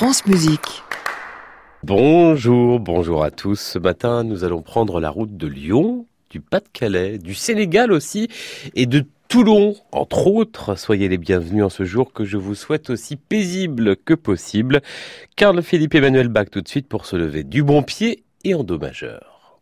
France Musique. Bonjour, bonjour à tous. Ce matin, nous allons prendre la route de Lyon, du Pas-de-Calais, du Sénégal aussi, et de Toulon, entre autres. Soyez les bienvenus en ce jour que je vous souhaite aussi paisible que possible. Carl Philippe Emmanuel Bach tout de suite pour se lever du bon pied et en do majeur.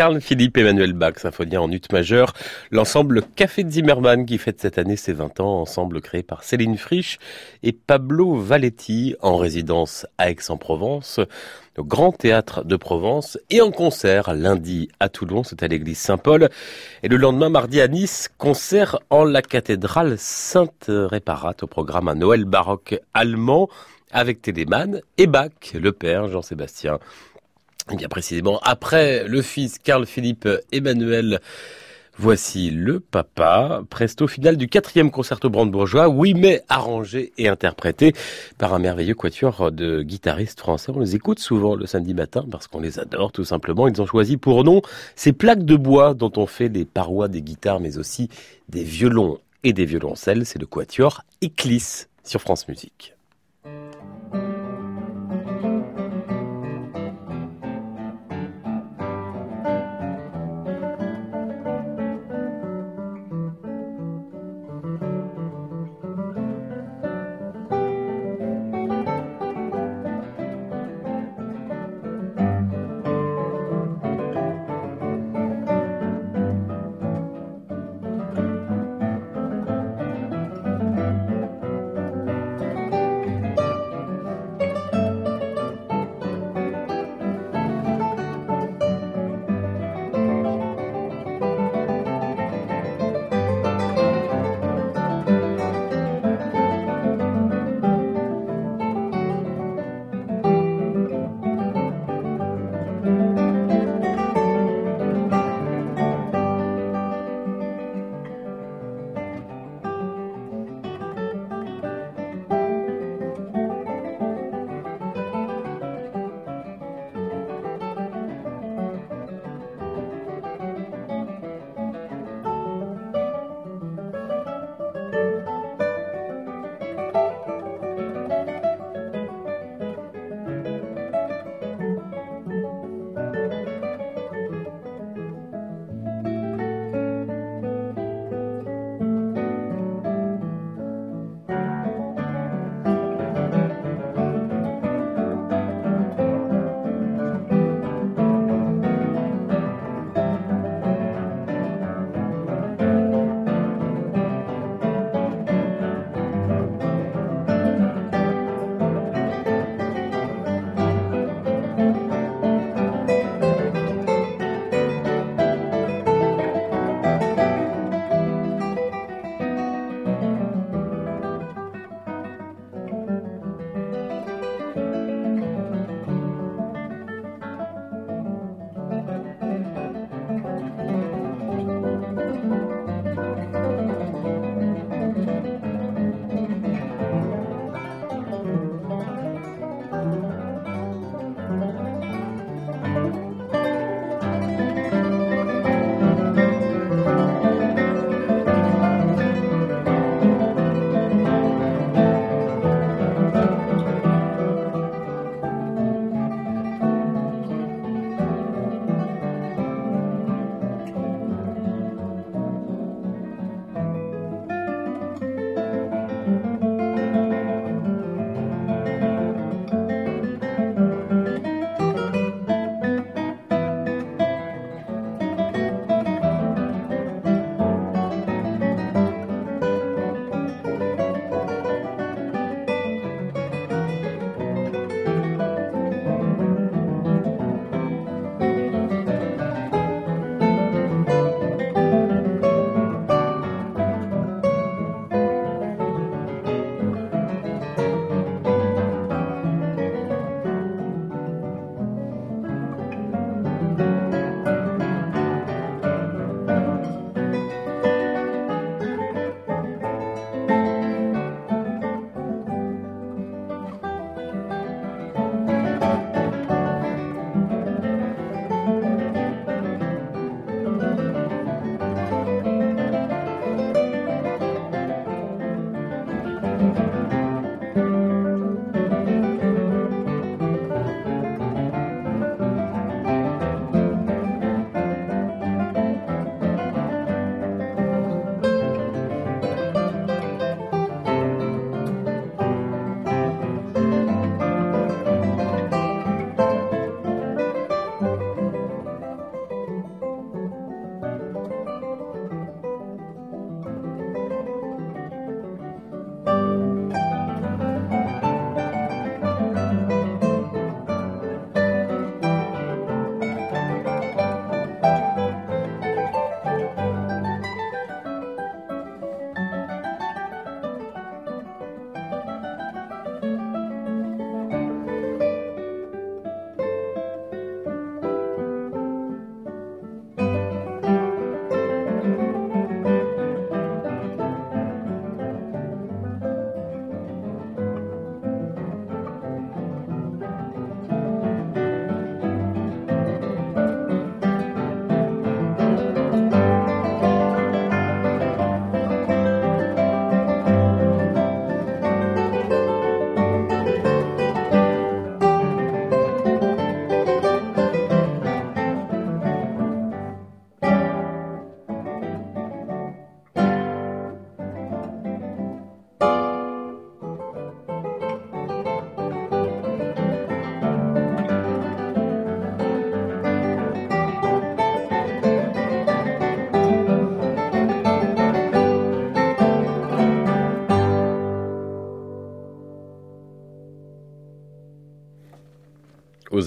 Carl Philippe Emmanuel Bach, symphonie en ut majeur, l'ensemble Café Zimmermann qui fête cette année ses 20 ans, ensemble créé par Céline Frisch et Pablo Valetti en résidence à Aix-en-Provence, au Grand Théâtre de Provence et en concert lundi à Toulon, c'est à l'église Saint-Paul. Et le lendemain mardi à Nice, concert en la cathédrale Sainte-Réparate au programme un Noël baroque allemand avec Téléman et Bach, le père Jean-Sébastien bien précisément, après le fils Carl Philippe Emmanuel, voici le papa, presto final du quatrième concerto brandebourgeois, oui mais arrangé et interprété par un merveilleux quatuor de guitaristes français. On les écoute souvent le samedi matin parce qu'on les adore tout simplement. Ils ont choisi pour nom ces plaques de bois dont on fait les parois des guitares mais aussi des violons et des violoncelles. C'est le quatuor Eclisse sur France Musique.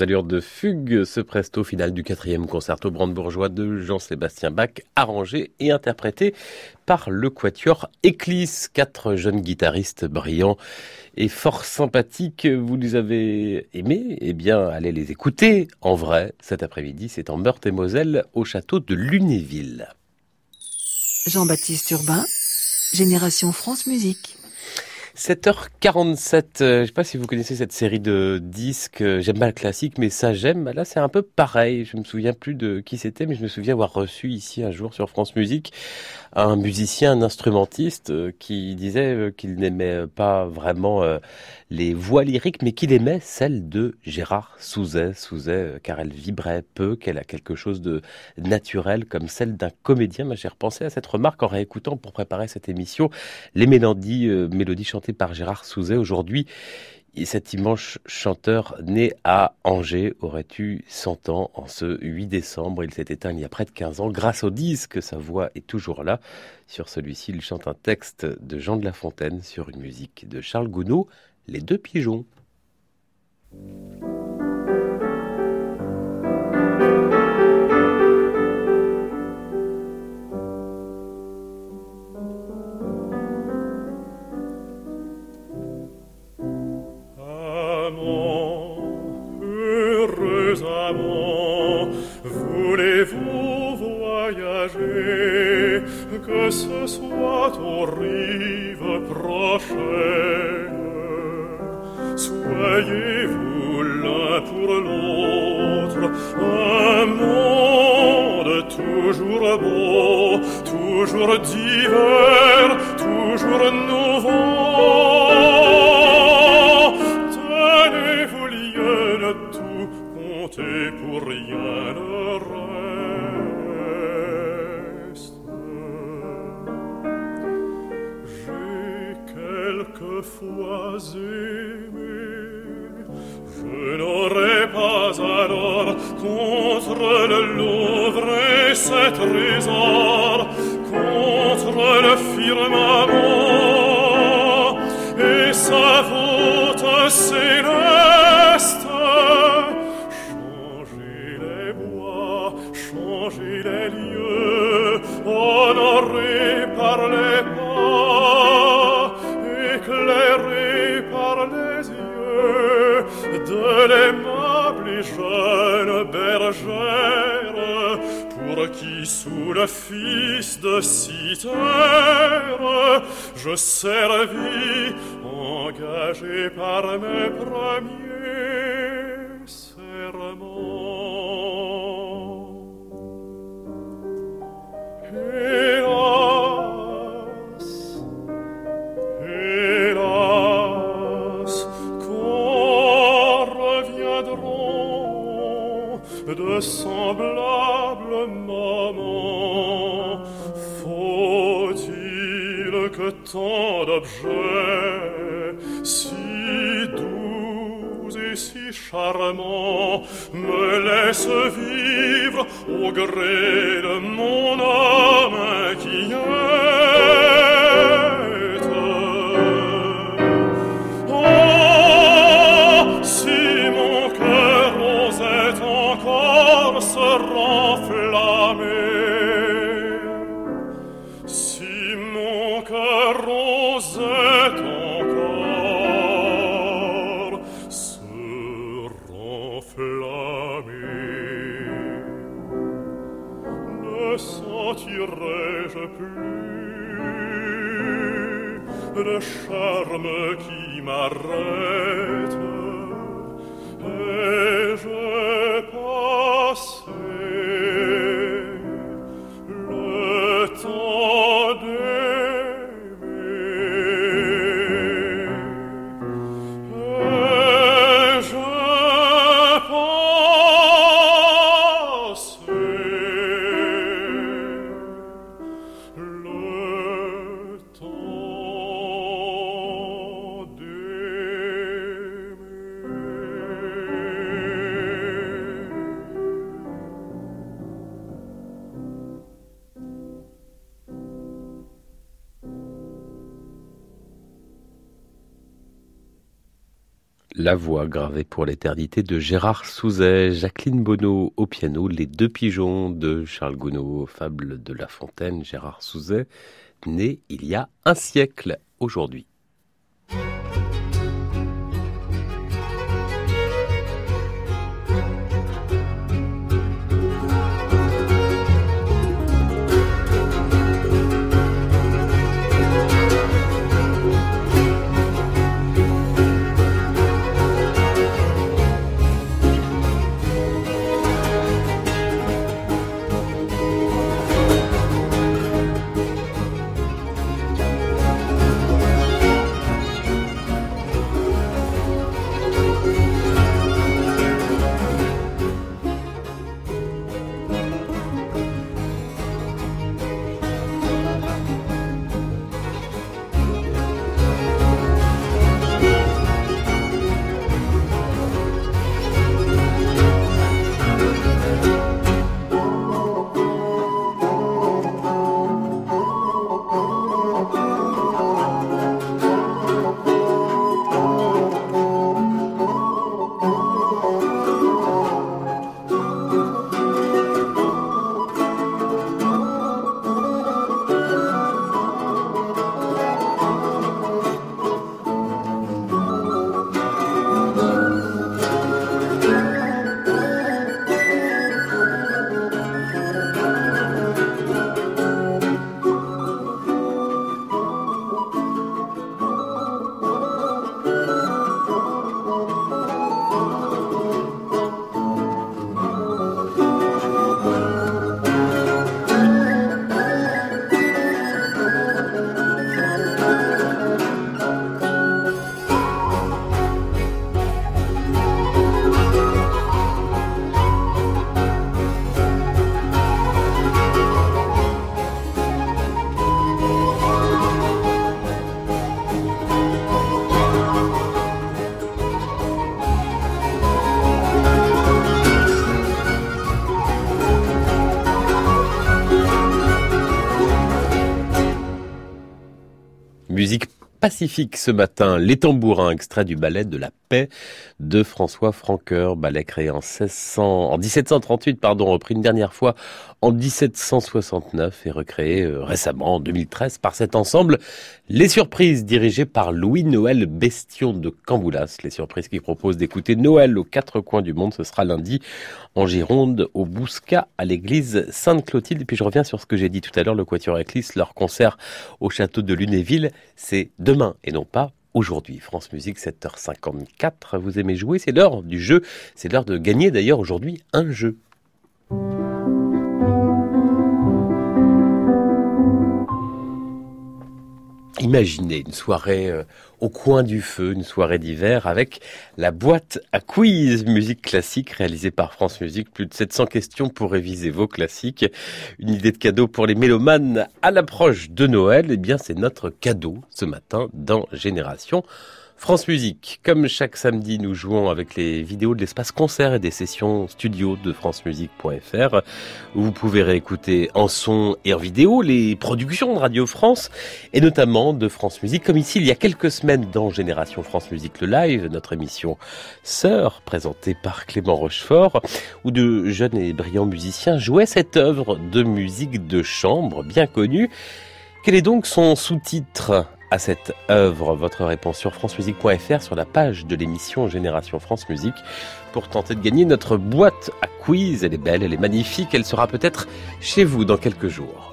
Allures de fugue, ce presto final du quatrième concerto brandebourgeois de Jean-Sébastien Bach, arrangé et interprété par le quatuor Eclisse, quatre jeunes guitaristes brillants et fort sympathiques. Vous les avez aimés? Eh bien, allez les écouter en vrai cet après-midi. C'est en Meurthe et Moselle, au château de Lunéville. Jean-Baptiste Urbain, Génération France Musique. 7h47, euh, je ne sais pas si vous connaissez cette série de disques, euh, j'aime pas le classique, mais ça j'aime. Là c'est un peu pareil, je me souviens plus de qui c'était, mais je me souviens avoir reçu ici un jour sur France Musique un musicien, un instrumentiste euh, qui disait qu'il n'aimait pas vraiment les voix lyriques, mais qu'il aimait celle de Gérard Souzet. Souzet, car elle vibrait peu, qu'elle a quelque chose de naturel comme celle d'un comédien. J'ai repensé à cette remarque en réécoutant pour préparer cette émission les mélodies, mélodies chantées par Gérard Souzet aujourd'hui. Cet immense chanteur né à Angers aurait eu 100 ans en ce 8 décembre? Il s'est éteint il y a près de 15 ans. Grâce au disque, sa voix est toujours là. Sur celui-ci, il chante un texte de Jean de La Fontaine sur une musique de Charles Gounod, Les deux pigeons. Que ce soit aux rives prochaines. Soyez-vous l'un pour l'autre un monde toujours beau, toujours divers, toujours nouveau. Tenez-vous lieu tout compter pour rien fois je n'aurais pas alors contre le Louvre et ses trésors, contre le firmament et sa voûte céleste. Changer les bois, changer les lieux, honorés par les sous le fils de citer je servis, engagé par mes premiers serments. de semblables tant d'objets si doux et si charmants me laissent vivre au gré de mon âme qui charme qui m'arrête La voix gravée pour l'éternité de Gérard Souzet, Jacqueline Bonneau au piano, Les deux pigeons de Charles Gounod, Fable de La Fontaine, Gérard Souzet, né il y a un siècle aujourd'hui. Pacifique ce matin, Les tambourins, extrait du ballet de la paix de François Franqueur, ballet créé en, 1600, en 1738, pardon, repris une dernière fois en 1769 et recréé euh, récemment en 2013 par cet ensemble Les Surprises dirigé par Louis-Noël Bestion de Camboulas. Les Surprises qui proposent d'écouter Noël aux quatre coins du monde, ce sera lundi en Gironde au Bouscat à l'église Sainte-Clotilde. Et puis je reviens sur ce que j'ai dit tout à l'heure, le Quatuor Eclipse, leur concert au château de Lunéville, c'est demain et non pas aujourd'hui. France Musique 7h54, vous aimez jouer, c'est l'heure du jeu, c'est l'heure de gagner d'ailleurs aujourd'hui un jeu. Imaginez une soirée euh, au coin du feu, une soirée d'hiver avec la boîte à quiz musique classique réalisée par France Musique. Plus de 700 questions pour réviser vos classiques. Une idée de cadeau pour les mélomanes à l'approche de Noël. Eh bien, c'est notre cadeau ce matin dans Génération. France Musique, comme chaque samedi, nous jouons avec les vidéos de l'espace concert et des sessions studio de francemusique.fr vous pouvez réécouter en son et en vidéo les productions de Radio France et notamment de France Musique, comme ici il y a quelques semaines dans Génération France Musique le live, notre émission Sœur, présentée par Clément Rochefort, où de jeunes et brillants musiciens jouaient cette œuvre de musique de chambre bien connue. Quel est donc son sous-titre? À cette œuvre Votre réponse sur francemusique.fr sur la page de l'émission Génération France Musique pour tenter de gagner notre boîte à quiz. Elle est belle, elle est magnifique, elle sera peut-être chez vous dans quelques jours.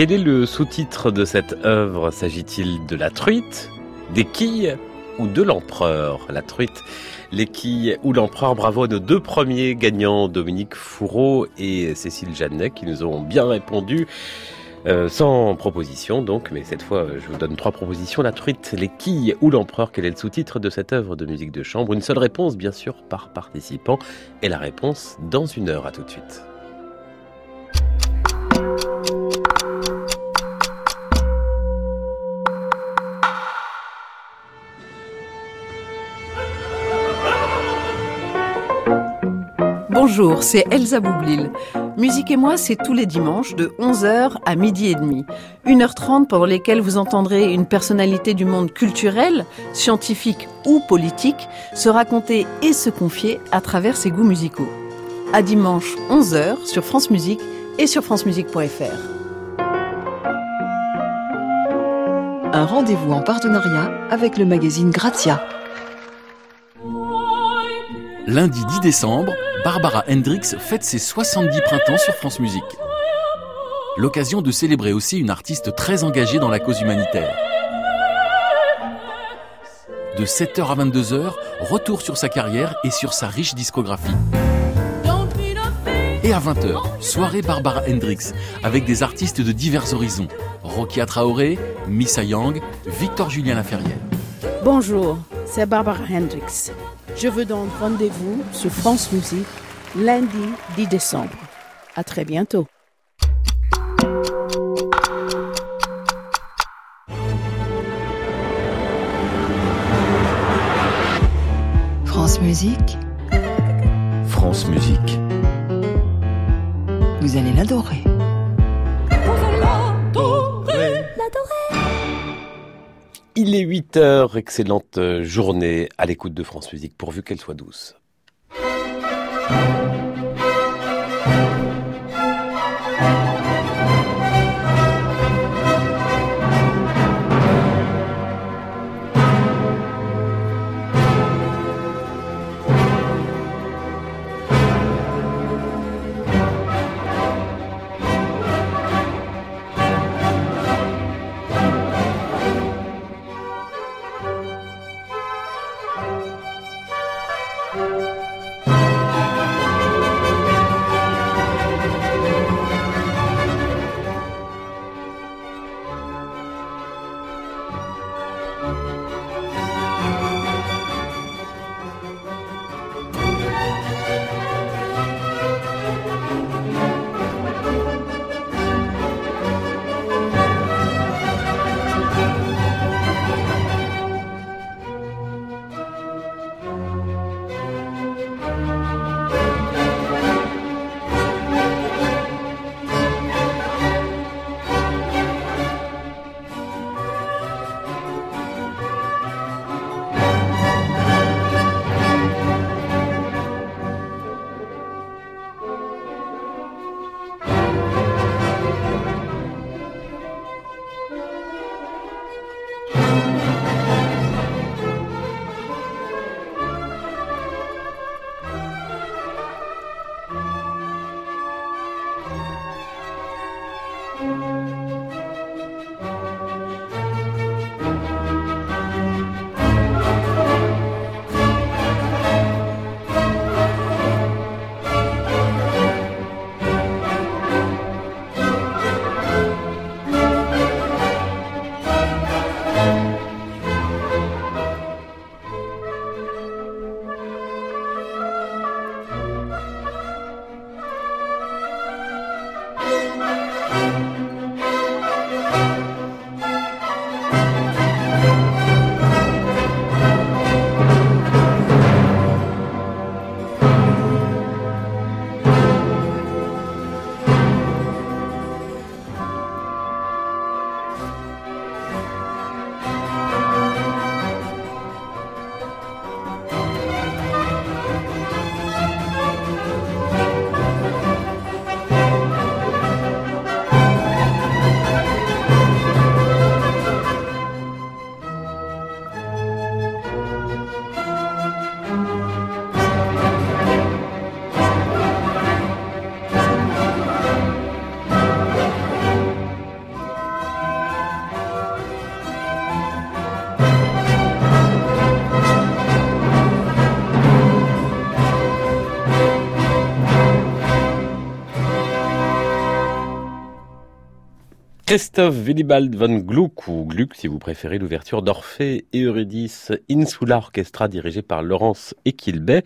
Quel est le sous-titre de cette œuvre S'agit-il de la truite, des quilles ou de l'empereur? La truite, les quilles ou l'empereur. Bravo à nos deux premiers gagnants, Dominique Fourreau et Cécile Jeannet, qui nous ont bien répondu. Euh, sans proposition donc, mais cette fois je vous donne trois propositions. La truite, les quilles ou l'empereur, quel est le sous-titre de cette œuvre de musique de chambre? Une seule réponse bien sûr par participant et la réponse dans une heure. À tout de suite. Bonjour, c'est Elsa Boublil. Musique et moi, c'est tous les dimanches de 11h à midi et demi. 1h30 pendant lesquelles vous entendrez une personnalité du monde culturel, scientifique ou politique se raconter et se confier à travers ses goûts musicaux. À dimanche 11h sur France Musique et sur francemusique.fr. Un rendez-vous en partenariat avec le magazine Grazia. Lundi 10 décembre, Barbara Hendricks fête ses 70 printemps sur France Musique. L'occasion de célébrer aussi une artiste très engagée dans la cause humanitaire. De 7h à 22h, retour sur sa carrière et sur sa riche discographie. Et à 20h, soirée Barbara Hendricks, avec des artistes de divers horizons. Rokia Traoré, Missa Yang, Victor Julien Laferrière. Bonjour, c'est Barbara Hendricks. Je vous donne rendez-vous sur France Musique lundi 10 décembre. À très bientôt. France Musique, France Musique. vous allez l'adorer. Il est 8 heures, excellente euh, journée à l'écoute de France Musique, pourvu qu'elle soit douce. Christophe Willibald von Gluck, ou Gluck si vous préférez, l'ouverture d'Orphée et Eurydice Insula Orchestra dirigé par Laurence Equilbet.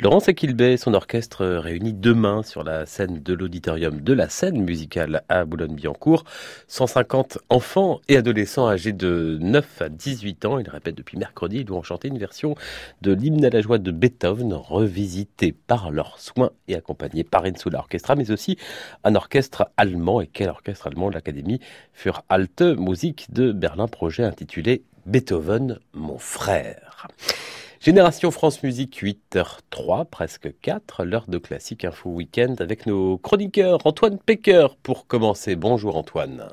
Laurence Equilbet et son orchestre réunis demain sur la scène de l'auditorium de la scène musicale à Boulogne-Billancourt. 150 enfants et adolescents âgés de 9 à 18 ans, ils répètent depuis mercredi, ils vont chanter une version de l'hymne à la joie de Beethoven, revisité par leurs soins et accompagné par Insula Orchestra, mais aussi un orchestre allemand. Et quel orchestre allemand? L'Académie für Alte Musik de Berlin, projet intitulé Beethoven, mon frère. Génération France Musique 8h03, presque 4, l'heure de classique info week-end avec nos chroniqueurs Antoine Pecker pour commencer. Bonjour Antoine.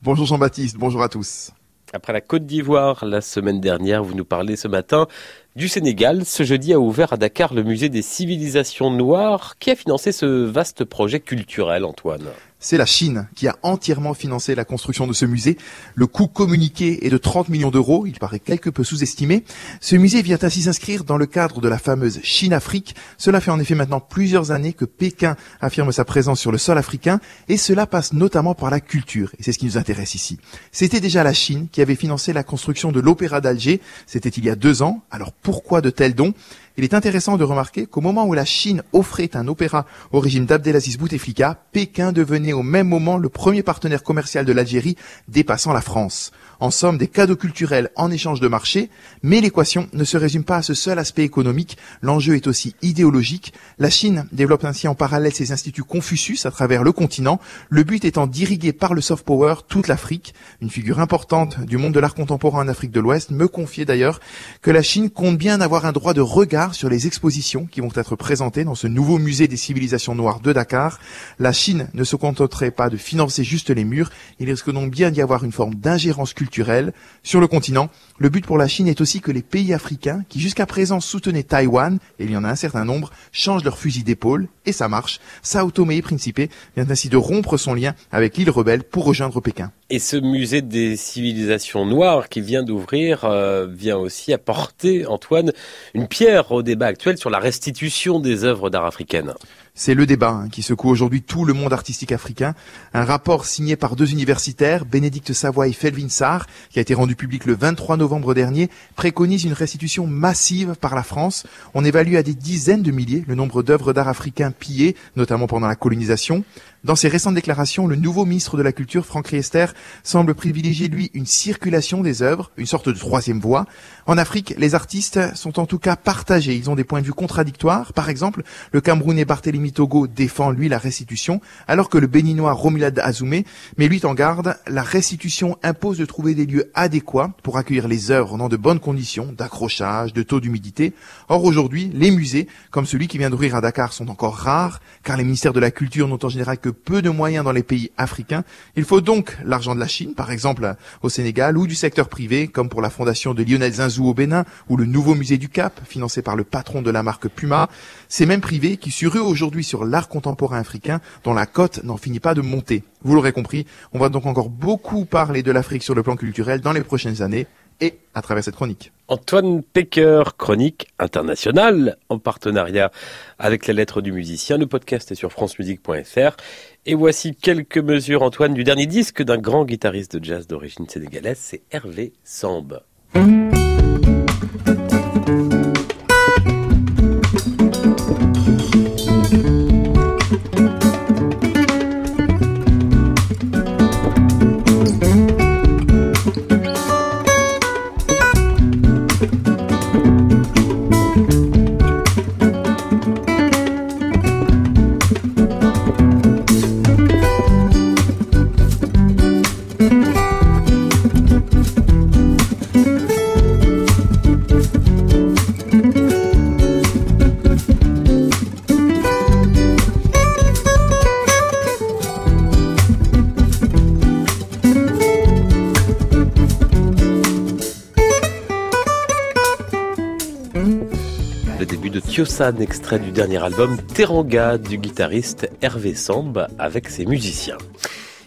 Bonjour Jean-Baptiste, bonjour à tous. Après la Côte d'Ivoire, la semaine dernière, vous nous parlez ce matin du Sénégal. Ce jeudi a ouvert à Dakar le musée des civilisations noires. Qui a financé ce vaste projet culturel, Antoine? C'est la Chine qui a entièrement financé la construction de ce musée. Le coût communiqué est de 30 millions d'euros, il paraît quelque peu sous-estimé. Ce musée vient ainsi s'inscrire dans le cadre de la fameuse Chine-Afrique. Cela fait en effet maintenant plusieurs années que Pékin affirme sa présence sur le sol africain et cela passe notamment par la culture. Et c'est ce qui nous intéresse ici. C'était déjà la Chine qui avait financé la construction de l'Opéra d'Alger. C'était il y a deux ans. Alors pourquoi de tels dons? Il est intéressant de remarquer qu'au moment où la Chine offrait un opéra au régime d'Abdelaziz Bouteflika, Pékin devenait au même moment le premier partenaire commercial de l'Algérie, dépassant la France en somme des cadeaux culturels en échange de marché, mais l'équation ne se résume pas à ce seul aspect économique, l'enjeu est aussi idéologique. La Chine développe ainsi en parallèle ses instituts Confucius à travers le continent, le but étant d'irriguer par le soft power toute l'Afrique. Une figure importante du monde de l'art contemporain en Afrique de l'Ouest me confiait d'ailleurs que la Chine compte bien avoir un droit de regard sur les expositions qui vont être présentées dans ce nouveau musée des civilisations noires de Dakar. La Chine ne se contenterait pas de financer juste les murs, il risque donc bien d'y avoir une forme d'ingérence culturelle sur le continent. Le but pour la Chine est aussi que les pays africains, qui jusqu'à présent soutenaient Taïwan, et il y en a un certain nombre, changent leur fusil d'épaule, et ça marche. Sao Tomé et Principe vient ainsi de rompre son lien avec l'île rebelle pour rejoindre Pékin. Et ce musée des civilisations noires qui vient d'ouvrir euh, vient aussi apporter, Antoine, une pierre au débat actuel sur la restitution des œuvres d'art africaines. C'est le débat hein, qui secoue aujourd'hui tout le monde artistique africain. Un rapport signé par deux universitaires, Bénédicte Savoie et Felvin Sarr, qui a été rendu public le 23 novembre dernier, préconise une restitution massive par la France. On évalue à des dizaines de milliers le nombre d'œuvres d'art africains pillées, notamment pendant la colonisation. Dans ses récentes déclarations, le nouveau ministre de la Culture, Franck Riester, semble privilégier, lui, une circulation des œuvres, une sorte de troisième voie. En Afrique, les artistes sont en tout cas partagés. Ils ont des points de vue contradictoires. Par exemple, le Camerounais Barthélemy Togo défend, lui, la restitution, alors que le Béninois Romulad Azoumé met, lui, en garde. La restitution impose de trouver des lieux adéquats pour accueillir les œuvres dans de bonnes conditions d'accrochage, de taux d'humidité. Or, aujourd'hui, les musées, comme celui qui vient d'ouvrir à Dakar, sont encore rares, car les ministères de la Culture n'ont en général que peu de moyens dans les pays africains. Il faut donc l'argent de la Chine, par exemple au Sénégal, ou du secteur privé, comme pour la fondation de Lionel Zinzou au Bénin, ou le nouveau musée du Cap, financé par le patron de la marque Puma. Ces mêmes privés qui surruent aujourd'hui sur l'art contemporain africain, dont la cote n'en finit pas de monter. Vous l'aurez compris, on va donc encore beaucoup parler de l'Afrique sur le plan culturel dans les prochaines années et à travers cette chronique. Antoine Pecker, chronique internationale, en partenariat avec la lettre du musicien. Le podcast est sur francemusique.fr. Et voici quelques mesures, Antoine, du dernier disque d'un grand guitariste de jazz d'origine sénégalaise, c'est Hervé Sambe. Kyosan, extrait du dernier album Teranga du guitariste Hervé Sambe avec ses musiciens.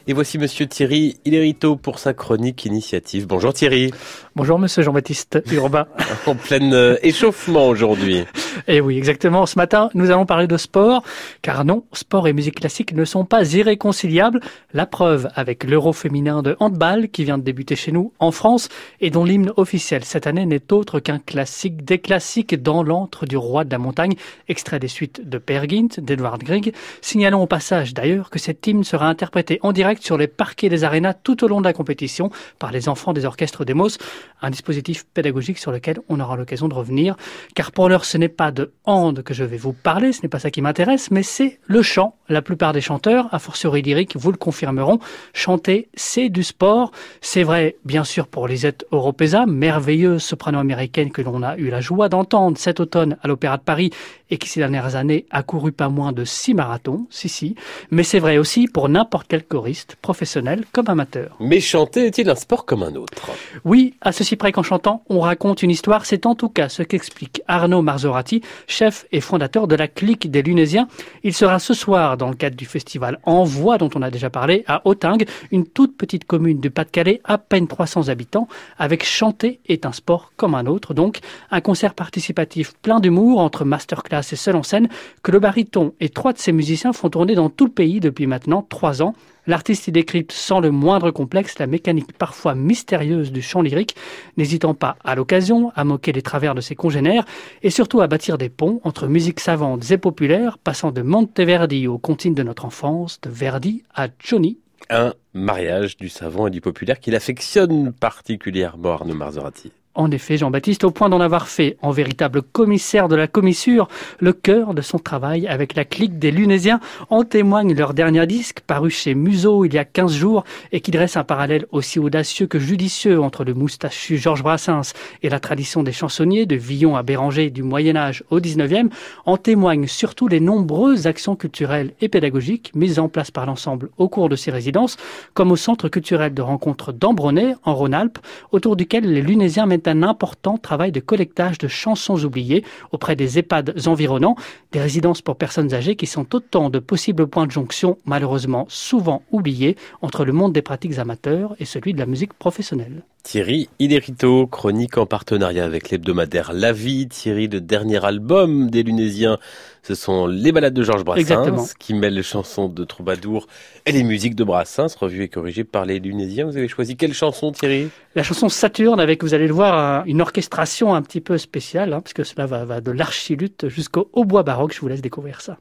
Et voici Monsieur Thierry Ilerito pour sa chronique initiative. Bonjour Thierry. Bonjour Monsieur Jean-Baptiste Urbain. en plein euh, échauffement aujourd'hui. Et eh oui, exactement. Ce matin, nous allons parler de sport, car non, sport et musique classique ne sont pas irréconciliables. La preuve avec l'Euro féminin de handball qui vient de débuter chez nous en France et dont l'hymne officiel cette année n'est autre qu'un classique des classiques dans l'antre du roi de la montagne, extrait des suites de Per Gint, d'Edward Grieg. Signalons au passage d'ailleurs que cet hymne sera interprété en direct sur les parquets des arénas tout au long de la compétition par les enfants des orchestres d'Emos, un dispositif pédagogique sur lequel on aura l'occasion de revenir, car pour l'heure ce n'est pas de hand que je vais vous parler, ce n'est pas ça qui m'intéresse, mais c'est le chant. La plupart des chanteurs, a fortiori lyriques, vous le confirmeront, chanter, c'est du sport. C'est vrai, bien sûr, pour Lisette Oropesa, merveilleuse soprano américaine que l'on a eu la joie d'entendre cet automne à l'Opéra de Paris et qui ces dernières années a couru pas moins de six marathons, si si, mais c'est vrai aussi pour n'importe quel choriste, professionnel comme amateur. Mais chanter est-il un sport comme un autre? Oui, à ceci près qu'en chantant, on raconte une histoire, c'est en tout cas ce qu'explique Arnaud Marzorati, chef et fondateur de la clique des Lunésiens. Il sera ce soir dans le cadre du festival Envoi dont on a déjà parlé à Autingue, une toute petite commune du Pas-de-Calais, à peine 300 habitants, avec chanter est un sport comme un autre, donc un concert participatif plein d'humour entre masterclass c'est seul en scène, que le baryton et trois de ses musiciens font tourner dans tout le pays depuis maintenant trois ans. L'artiste y décrypte sans le moindre complexe la mécanique parfois mystérieuse du chant lyrique, n'hésitant pas à l'occasion à moquer les travers de ses congénères et surtout à bâtir des ponts entre musiques savantes et populaires, passant de Monteverdi aux comptines de notre enfance, de Verdi à Johnny. Un mariage du savant et du populaire qu'il affectionne particulièrement Arnaud Marzorati. En effet, Jean-Baptiste, au point d'en avoir fait, en véritable commissaire de la commissure, le cœur de son travail avec la clique des Lunésiens, en témoigne. Leur dernier disque, paru chez Museau il y a 15 jours, et qui dresse un parallèle aussi audacieux que judicieux entre le moustachu Georges Brassens et la tradition des chansonniers de Villon à Béranger du Moyen-Âge au 19e, en témoignent surtout les nombreuses actions culturelles et pédagogiques mises en place par l'ensemble au cours de ces résidences, comme au centre culturel de rencontre d'Ambronay, en Rhône-Alpes, autour duquel les Lunésiens mettent un important travail de collectage de chansons oubliées auprès des EHPAD environnants, des résidences pour personnes âgées qui sont autant de possibles points de jonction, malheureusement souvent oubliés, entre le monde des pratiques amateurs et celui de la musique professionnelle. Thierry Iderito, chronique en partenariat avec l'hebdomadaire La Vie. Thierry, le dernier album des Lunésiens, ce sont les balades de Georges Brassens, qui mêlent les chansons de Troubadour et les musiques de Brassens, revues et corrigées par les Lunésiens. Vous avez choisi quelle chanson, Thierry? La chanson Saturne, avec, vous allez le voir, une orchestration un petit peu spéciale, hein, puisque cela va, va de l'archilutte jusqu'au hautbois baroque. Je vous laisse découvrir ça.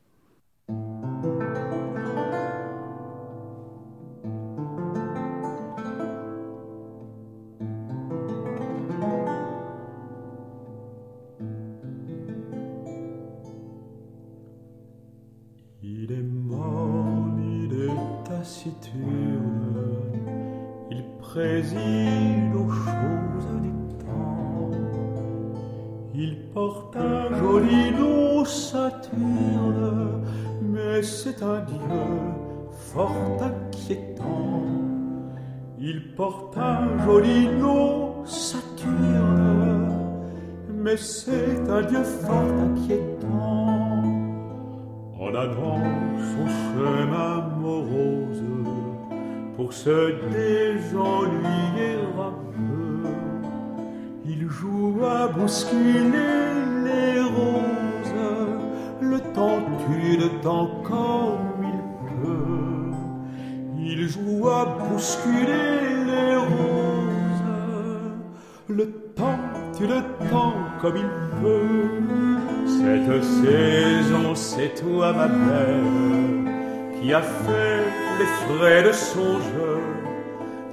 Préside aux choses du temps. Il porte un joli nom Saturne, mais c'est un dieu fort inquiétant. Il porte un joli nom Saturne, mais c'est un dieu fort inquiétant. En allant pour se désennuyer un peu. Il joue à bousculer les roses, le temps tue le temps comme il peut. Il joue à bousculer les roses, le temps tue le temps comme il peut. Cette saison, c'est toi ma belle qui a fait les frais de son jeu,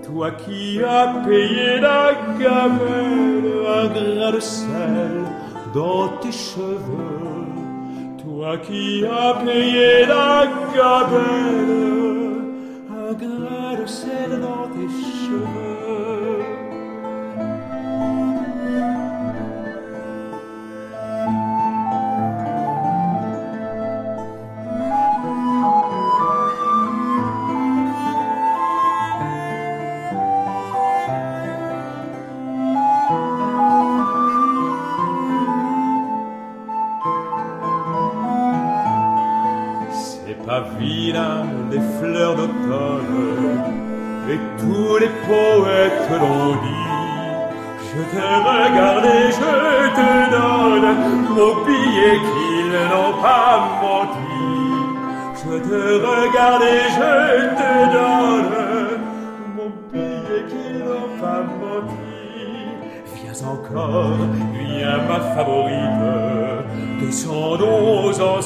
toi qui as payé la gamelle un grain de sel dans tes cheveux, toi qui as payé la gamelle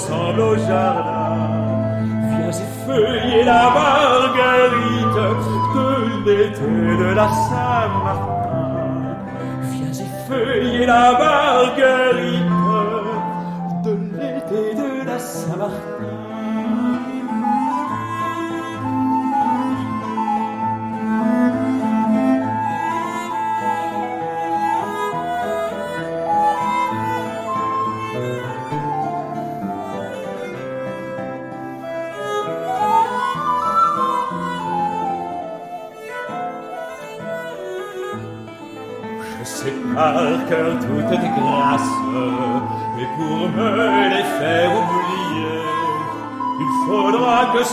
ensemble au jardin. Viens effeuiller la marguerite de l'été de la Saint-Martin.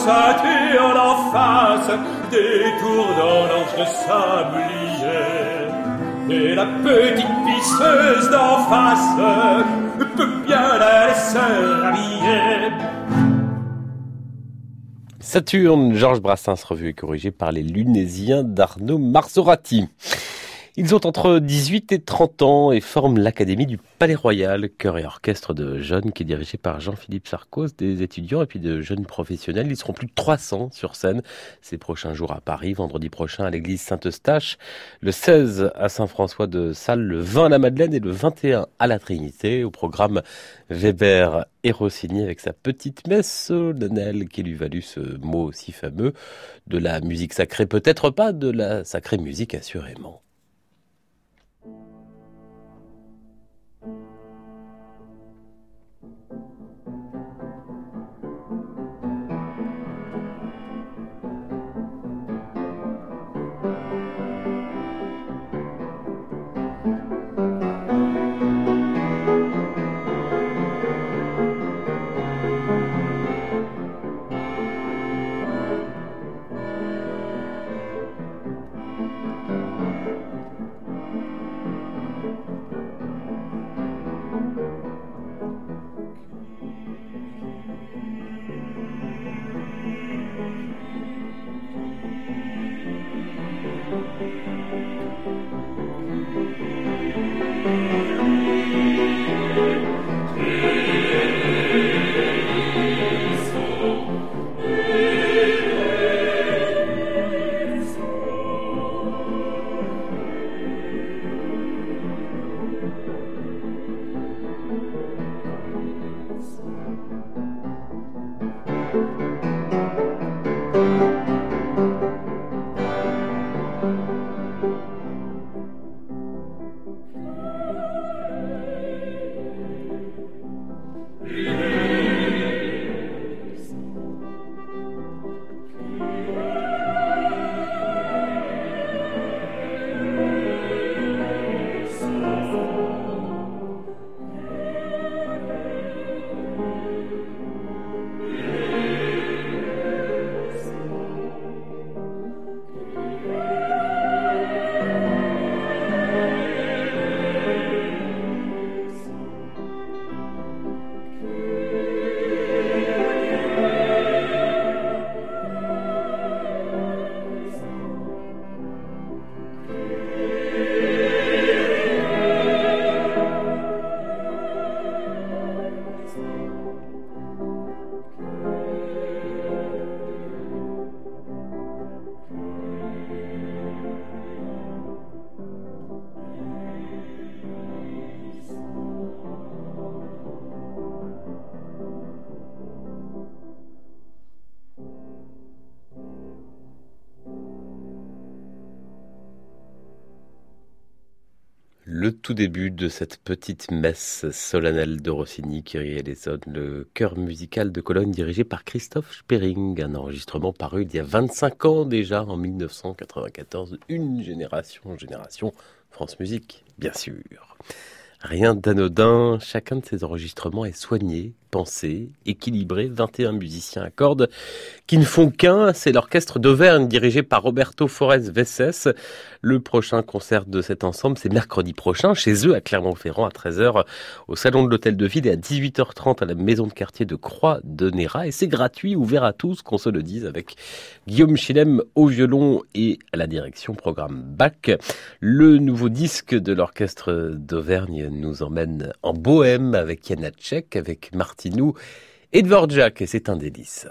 En fasse des tours dans l'ange sablier. Et la petite pisseuse d'en face peut bien la laisser habiller. Saturne, Georges Brassens, revu et corrigé par les Lunésiens d'Arnaud Marsorati. Ils ont entre 18 et 30 ans et forment l'Académie du Palais Royal, chœur et orchestre de jeunes qui est dirigé par Jean-Philippe Sarkoz, des étudiants et puis de jeunes professionnels. Ils seront plus de 300 sur scène ces prochains jours à Paris, vendredi prochain à l'église Saint-Eustache, le 16 à Saint-François de Sales, le 20 à la Madeleine et le 21 à la Trinité. Au programme Weber et Rossini avec sa petite messe solennelle qui lui valut ce mot si fameux de la musique sacrée, peut-être pas de la sacrée musique assurément. Le tout début de cette petite messe solennelle de Rossini qui résonne le chœur musical de Cologne dirigé par Christophe Spering, un enregistrement paru il y a 25 ans déjà, en 1994, une génération, génération France Musique, bien sûr. Rien d'anodin, chacun de ces enregistrements est soigné, pensée, équilibrée, 21 musiciens à cordes qui ne font qu'un, c'est l'orchestre d'Auvergne dirigé par Roberto Forez Vesses. Le prochain concert de cet ensemble, c'est mercredi prochain chez eux à Clermont-Ferrand à 13h au salon de l'hôtel de ville et à 18h30 à la maison de quartier de Croix de Néra et c'est gratuit, ouvert à tous, qu'on se le dise avec Guillaume Chilem au violon et à la direction programme Bach. Le nouveau disque de l'orchestre d'Auvergne nous emmène en bohème avec Janacek, avec Martinou Dvorak et c'est un délice.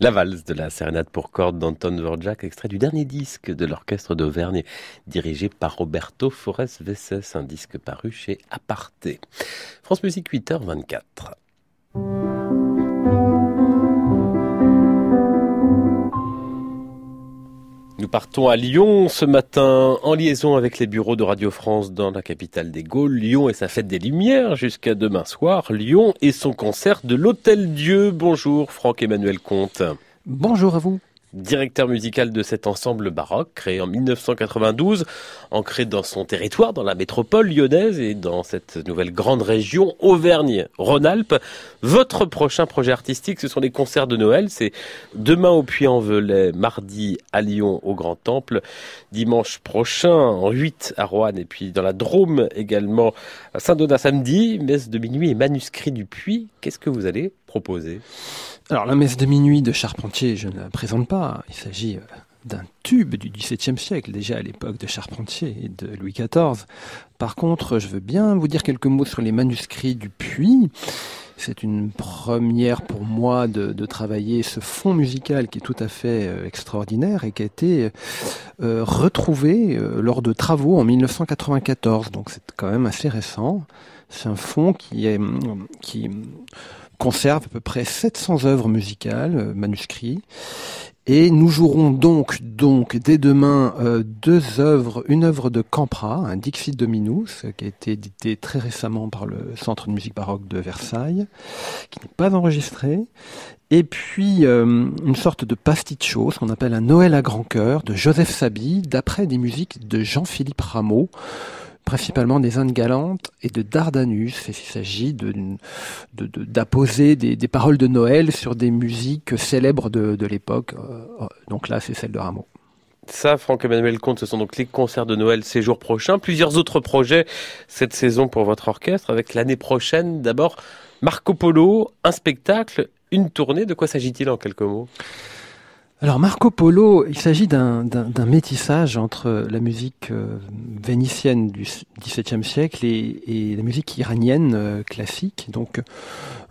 La valse de la sérénade pour cordes d'Anton Dvorak, extrait du dernier disque de l'orchestre d'Auvergne, dirigé par Roberto Forest Vesses, un disque paru chez Aparté. France Musique 8h24. Partons à Lyon ce matin en liaison avec les bureaux de Radio France dans la capitale des Gaules. Lyon et sa fête des Lumières jusqu'à demain soir. Lyon et son concert de l'Hôtel Dieu. Bonjour Franck-Emmanuel Comte. Bonjour à vous directeur musical de cet ensemble baroque créé en 1992, ancré dans son territoire, dans la métropole lyonnaise et dans cette nouvelle grande région Auvergne-Rhône-Alpes. Votre prochain projet artistique, ce sont les concerts de Noël. C'est demain au Puy-en-Velay, mardi à Lyon au Grand Temple, dimanche prochain en 8 à Roanne et puis dans la Drôme également Saint-Donat samedi, messe de minuit et manuscrit du Puy. Qu'est-ce que vous allez proposer alors la messe de minuit de Charpentier, je ne la présente pas. Il s'agit euh, d'un tube du XVIIe siècle, déjà à l'époque de Charpentier et de Louis XIV. Par contre, je veux bien vous dire quelques mots sur les manuscrits du Puy. C'est une première pour moi de, travailler ce fond musical qui est tout à fait euh, extraordinaire et qui a été euh, retrouvé lors de travaux en 1994. Donc c'est quand même assez récent. C'est un fond qui est qui conserve à peu près 700 œuvres musicales, euh, manuscrits. Et nous jouerons donc, donc dès demain euh, deux œuvres, une œuvre de Campra, un Dixit Dominus, qui a été édité très récemment par le Centre de musique baroque de Versailles, qui n'est pas enregistré, et puis euh, une sorte de pasticcio, ce qu'on appelle un Noël à grand cœur, de Joseph Saby, d'après des musiques de Jean-Philippe Rameau, principalement des Indes galantes et de Dardanus. Il s'agit d'apposer de, des, paroles de Noël sur des musiques célèbres de, l'époque. Euh, donc là, c'est celle de Rameau. Ça, Franck-Emmanuel Comte, ce sont donc les concerts de Noël ces jours prochains. Plusieurs autres projets cette saison pour votre orchestre, avec l'année prochaine d'abord Marco Polo, un spectacle, une tournée. De quoi s'agit-il en quelques mots? Alors Marco Polo, il s'agit d'un métissage entre la musique euh, vénitienne du XVIIe siècle et, la musique iranienne euh, classique. Donc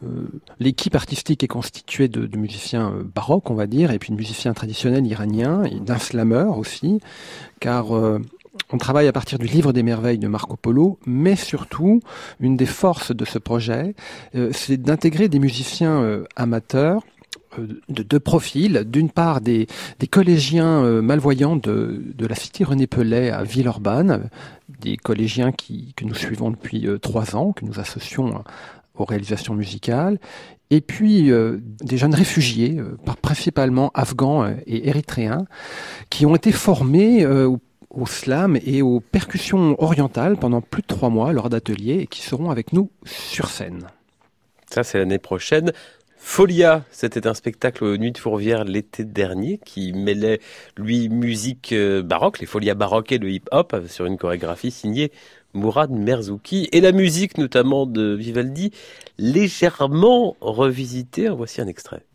euh, l'équipe artistique est constituée de, musiciens baroques, on va dire, et puis de musiciens traditionnels iraniens, et d'un slammer aussi, car on travaille à partir du livre des merveilles de Marco Polo, mais surtout, une des forces de ce projet, c'est d'intégrer des musiciens amateurs de deux profils. D'une part, des, collégiens euh, malvoyants de, la cité René Pellet à Villeurbanne, des collégiens qui, que nous suivons depuis euh, trois ans, que nous associons aux réalisations musicales, et puis des jeunes réfugiés, principalement afghans et érythréens, qui ont été formés au slam et aux percussions orientales pendant plus de trois mois lors d'ateliers et qui seront avec nous sur scène. Ça, c'est l'année prochaine. Folia, c'était un spectacle aux Nuits de Fourvière l'été dernier qui mêlait, lui, musique euh, baroque, les folias baroques et le hip-hop sur une chorégraphie signée Mourad Merzouki et la musique notamment de Vivaldi légèrement revisitée. voici un extrait.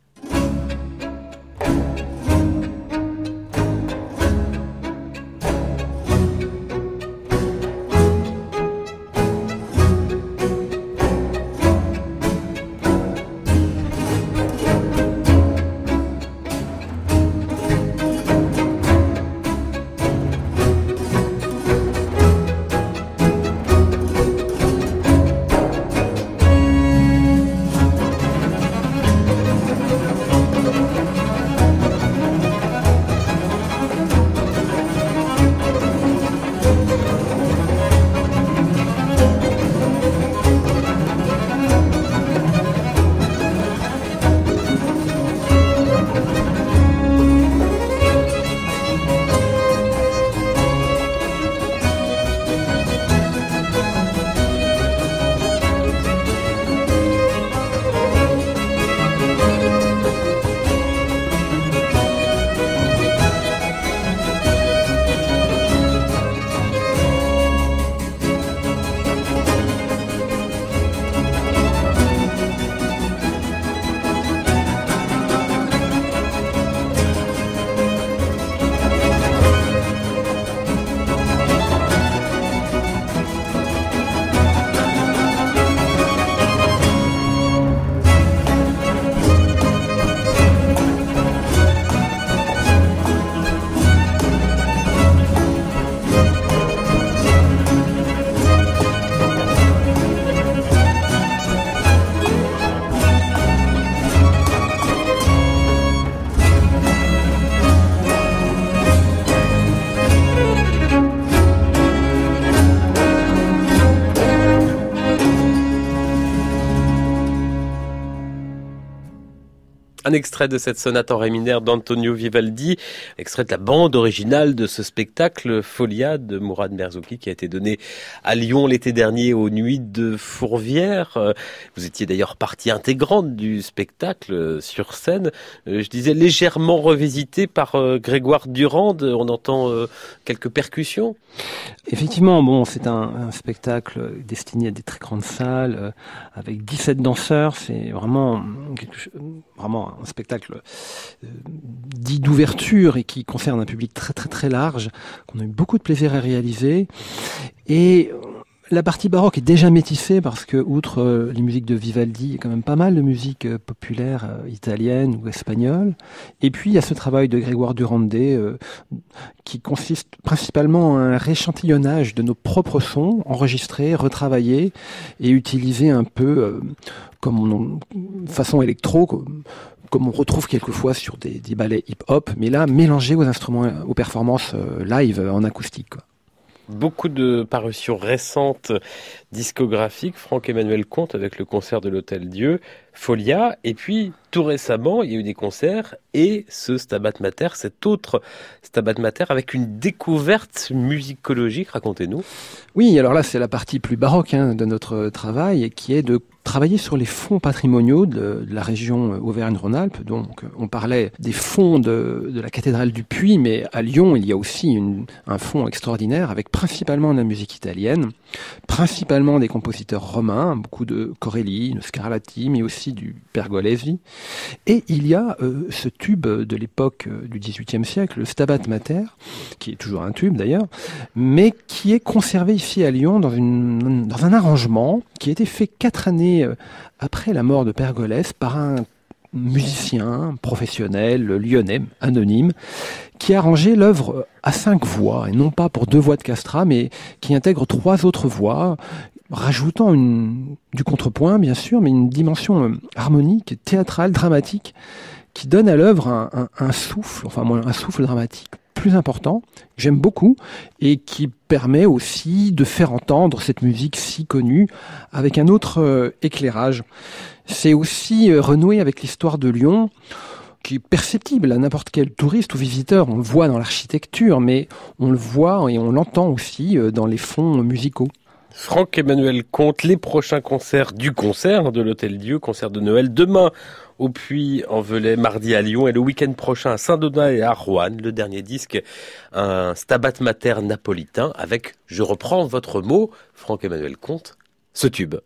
Un extrait de cette sonate en ré mineur d'Antonio Vivaldi, extrait de la bande originale de ce spectacle Folia de Mourad Merzouki qui a été donné à Lyon l'été dernier aux Nuits de Fourvière. Vous étiez d'ailleurs partie intégrante du spectacle sur scène. Je disais légèrement revisité par euh, Grégoire Durand. On entend euh, quelques percussions. Effectivement, bon, c'est un, un, spectacle destiné à des très grandes salles euh, avec 17 danseurs. C'est vraiment quelque chose, vraiment un spectacle euh, dit d'ouverture et qui concerne un public très très très large, qu'on a eu beaucoup de plaisir à réaliser. Et la partie baroque est déjà métissée parce que, outre euh, les musiques de Vivaldi, il y a quand même pas mal de musique euh, populaire euh, italienne ou espagnole. Et puis, il y a ce travail de Grégoire Durandé qui consiste principalement en un réchantillonnage de nos propres sons, enregistrés, retravaillés et utilisés un peu comme on, façon électro, comme on retrouve quelquefois sur des, des ballets hip-hop, mais là, mélangés aux instruments, aux performances live en acoustique. Beaucoup de parutions récentes discographiques. Franck-Emmanuel Comte avec le concert de l'Hôtel Dieu, Folia, et puis tout récemment, il y a eu des concerts et ce Stabat Mater, cet autre Stabat Mater avec une découverte musicologique, racontez-nous. Oui, alors là c'est la partie plus baroque hein, de notre travail qui est de travailler sur les fonds patrimoniaux de, la région Auvergne-Rhône-Alpes. Donc, on parlait des fonds de, la cathédrale du Puy, mais à Lyon, il y a aussi un fonds extraordinaire avec principalement de la musique italienne, principalement des compositeurs romains, beaucoup de Corelli, de Scarlatti, mais aussi du Pergolesi. Et il y a euh, ce tube de l'époque euh, du XVIIIe siècle, le Stabat Mater, qui est toujours un tube d'ailleurs, mais qui est conservé ici à Lyon dans, une, dans un arrangement qui a été fait quatre années euh, après la mort de Pergolèse par un musicien professionnel lyonnais, anonyme, qui a arrangé l'œuvre à cinq voix, et non pas pour deux voix de castra, mais qui intègre trois autres voix, rajoutant du contrepoint, bien sûr, mais une dimension euh, harmonique, théâtrale, dramatique, qui donne à l'œuvre un, souffle, enfin un souffle dramatique plus important, j'aime beaucoup, et qui permet aussi de faire entendre cette musique si connue avec un autre euh, éclairage. C'est aussi euh, renouer avec l'histoire de Lyon, qui est perceptible à n'importe quel touriste ou visiteur. On le voit dans l'architecture, mais on le voit et on l'entend aussi dans les fonds musicaux. Franck-Emmanuel Comte, les prochains concerts du concert de l'Hôtel Dieu, concert de Noël, demain au Puy-en-Velay, mardi à Lyon et le week-end prochain à Saint-Donat et à Rouen. Le dernier disque, un Stabat Mater napolitain avec, je reprends votre mot, Franck-Emmanuel Comte, ce tube.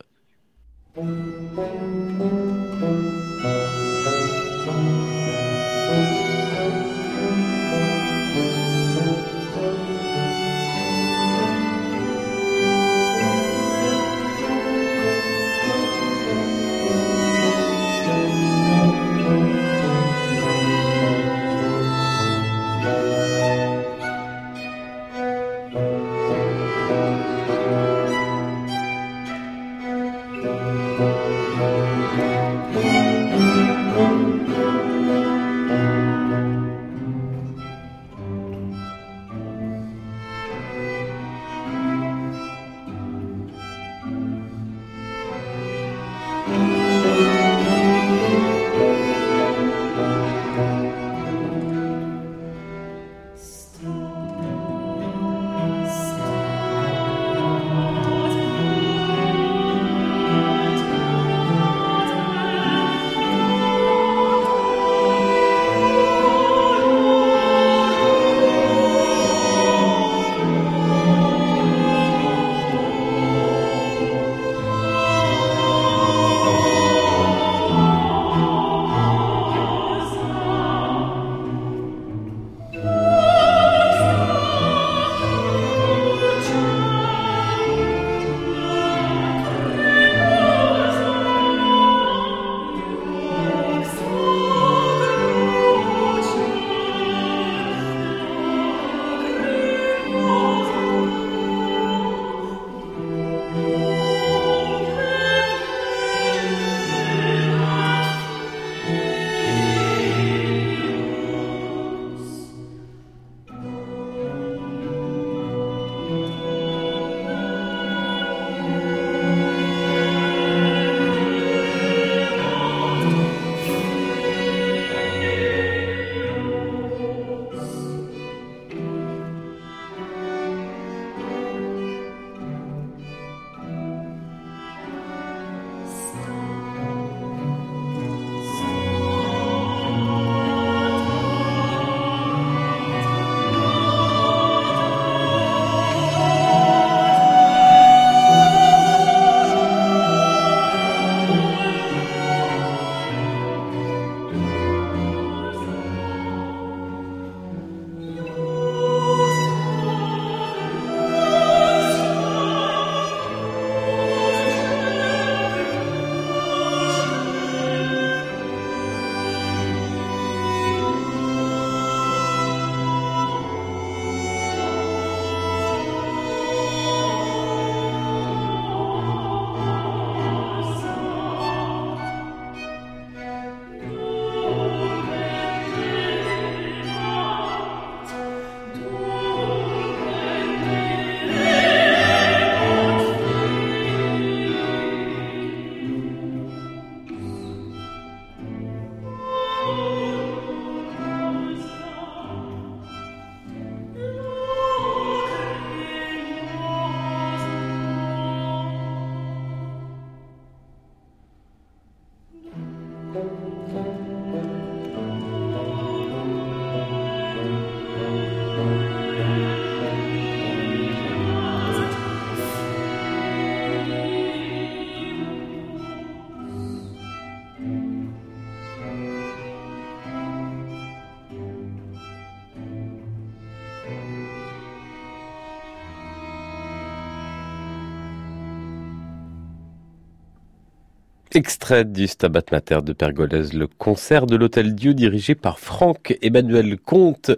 Extrait du Stabat Mater de Pergolèse, le concert de l'Hôtel Dieu dirigé par Franck Emmanuel Comte.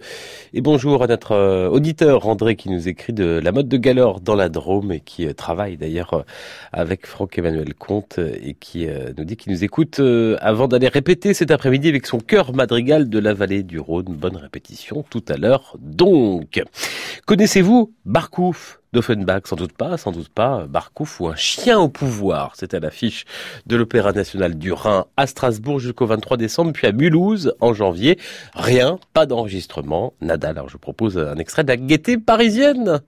Et bonjour à notre euh, auditeur André qui nous écrit de la mode de Galore dans la Drôme et qui euh, travaille d'ailleurs euh, avec Franck Emmanuel Comte et qui nous dit qu'il nous écoute avant d'aller répéter cet après-midi avec son cœur madrigal de la vallée du Rhône. Bonne répétition tout à l'heure donc. Connaissez-vous Barcouf d'Offenbach, sans doute pas, sans doute pas, Barcouf ou un chien au pouvoir. C'était l'affiche de l'Opéra national du Rhin à Strasbourg jusqu'au 23 décembre, puis à Mulhouse en janvier. Rien, pas d'enregistrement, nada. Alors je propose un extrait de la gaieté parisienne.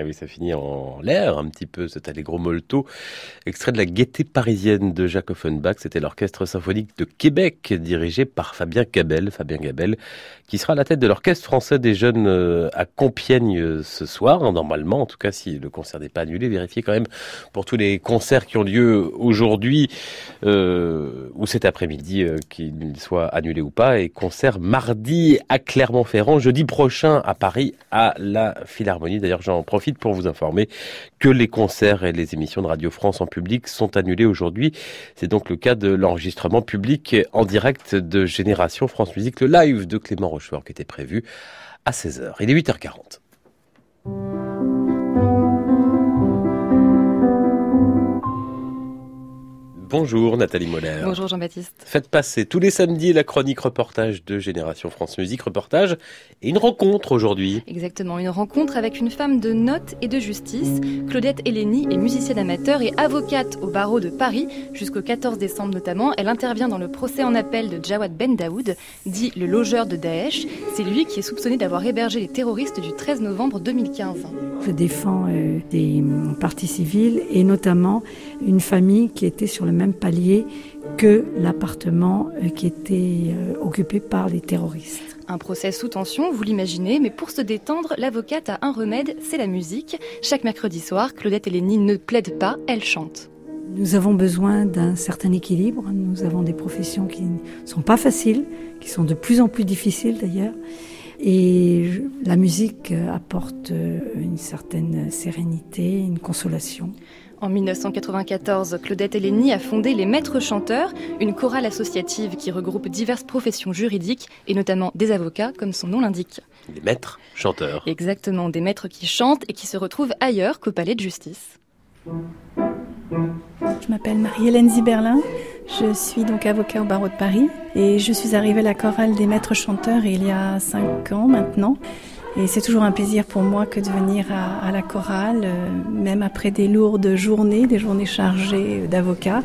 Ah oui, ça finit en l'air un petit peu, cet allegro molto. Extrait de la gaieté parisienne de Jacques Offenbach. C'était l'orchestre symphonique de Québec, dirigé par Fabien Gabel. Fabien Gabel, qui sera à la tête de l'orchestre français des jeunes euh, à Compiègne euh, ce soir, hein, normalement. En tout cas, si le concert n'est pas annulé, vérifiez quand même pour tous les concerts qui ont lieu aujourd'hui euh, ou cet après-midi, qu'ils soient annulés ou pas. Et concert mardi à Clermont-Ferrand, jeudi prochain à Paris à la Philharmonie. D'ailleurs, j'en profite pour vous informer que les concerts et les émissions de Radio France en public sont annulés aujourd'hui. C'est donc le cas de l'enregistrement public en direct de Génération France Musique, le live de Clément Rochefort qui était prévu à 16h. Il est 8h40. Bonjour Nathalie Moller. Bonjour Jean-Baptiste. Faites passer tous les samedis la chronique reportage de Génération France Musique Reportage et une rencontre aujourd'hui. Exactement, une rencontre avec une femme de note et de justice. Claudette Hélénie est musicienne amateur et avocate au barreau de Paris jusqu'au 14 décembre notamment. Elle intervient dans le procès en appel de Jawad Ben Daoud, dit le logeur de Daesh. C'est lui qui est soupçonné d'avoir hébergé les terroristes du 13 novembre 2015. Je défends euh, des partis civils et notamment une famille qui était sur le même palier que l'appartement euh, qui était euh, occupé par les terroristes. Un procès sous tension, vous l'imaginez, mais pour se détendre, l'avocate a un remède, c'est la musique. Chaque mercredi soir, Claudette Hélénie ne plaide pas, elle chante. Nous avons besoin d'un certain équilibre. Nous avons des professions qui ne sont pas faciles, qui sont de plus en plus difficiles d'ailleurs. Et la musique apporte euh, une certaine sérénité, une consolation. En 1994, Claudette Hélénie a fondé les Maîtres Chanteurs, une chorale associative qui regroupe diverses professions juridiques et notamment des avocats, comme son nom l'indique. Des maîtres chanteurs. Exactement, des maîtres qui chantent et qui se retrouvent ailleurs qu'au palais de justice. Je m'appelle Marie-Hélène Ziberlin, Je suis donc avocat au barreau de Paris et je suis arrivée à la chorale des maîtres chanteurs il y a cinq ans maintenant. Et c'est toujours un plaisir pour moi que de venir à, la chorale, euh, même après des lourdes journées, des journées chargées d'avocats.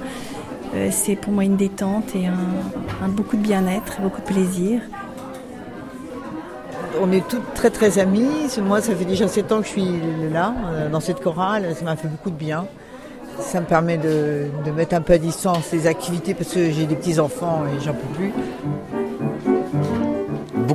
Euh, c'est pour moi une détente et un, beaucoup de bien-être, beaucoup de plaisir. On est toutes très très amies. Moi, ça fait déjà sept ans que je suis là, euh, dans cette chorale. Ça m'a fait beaucoup de bien. Ça me permet de, de mettre un peu à distance les activités parce que j'ai des petits-enfants et j'en peux plus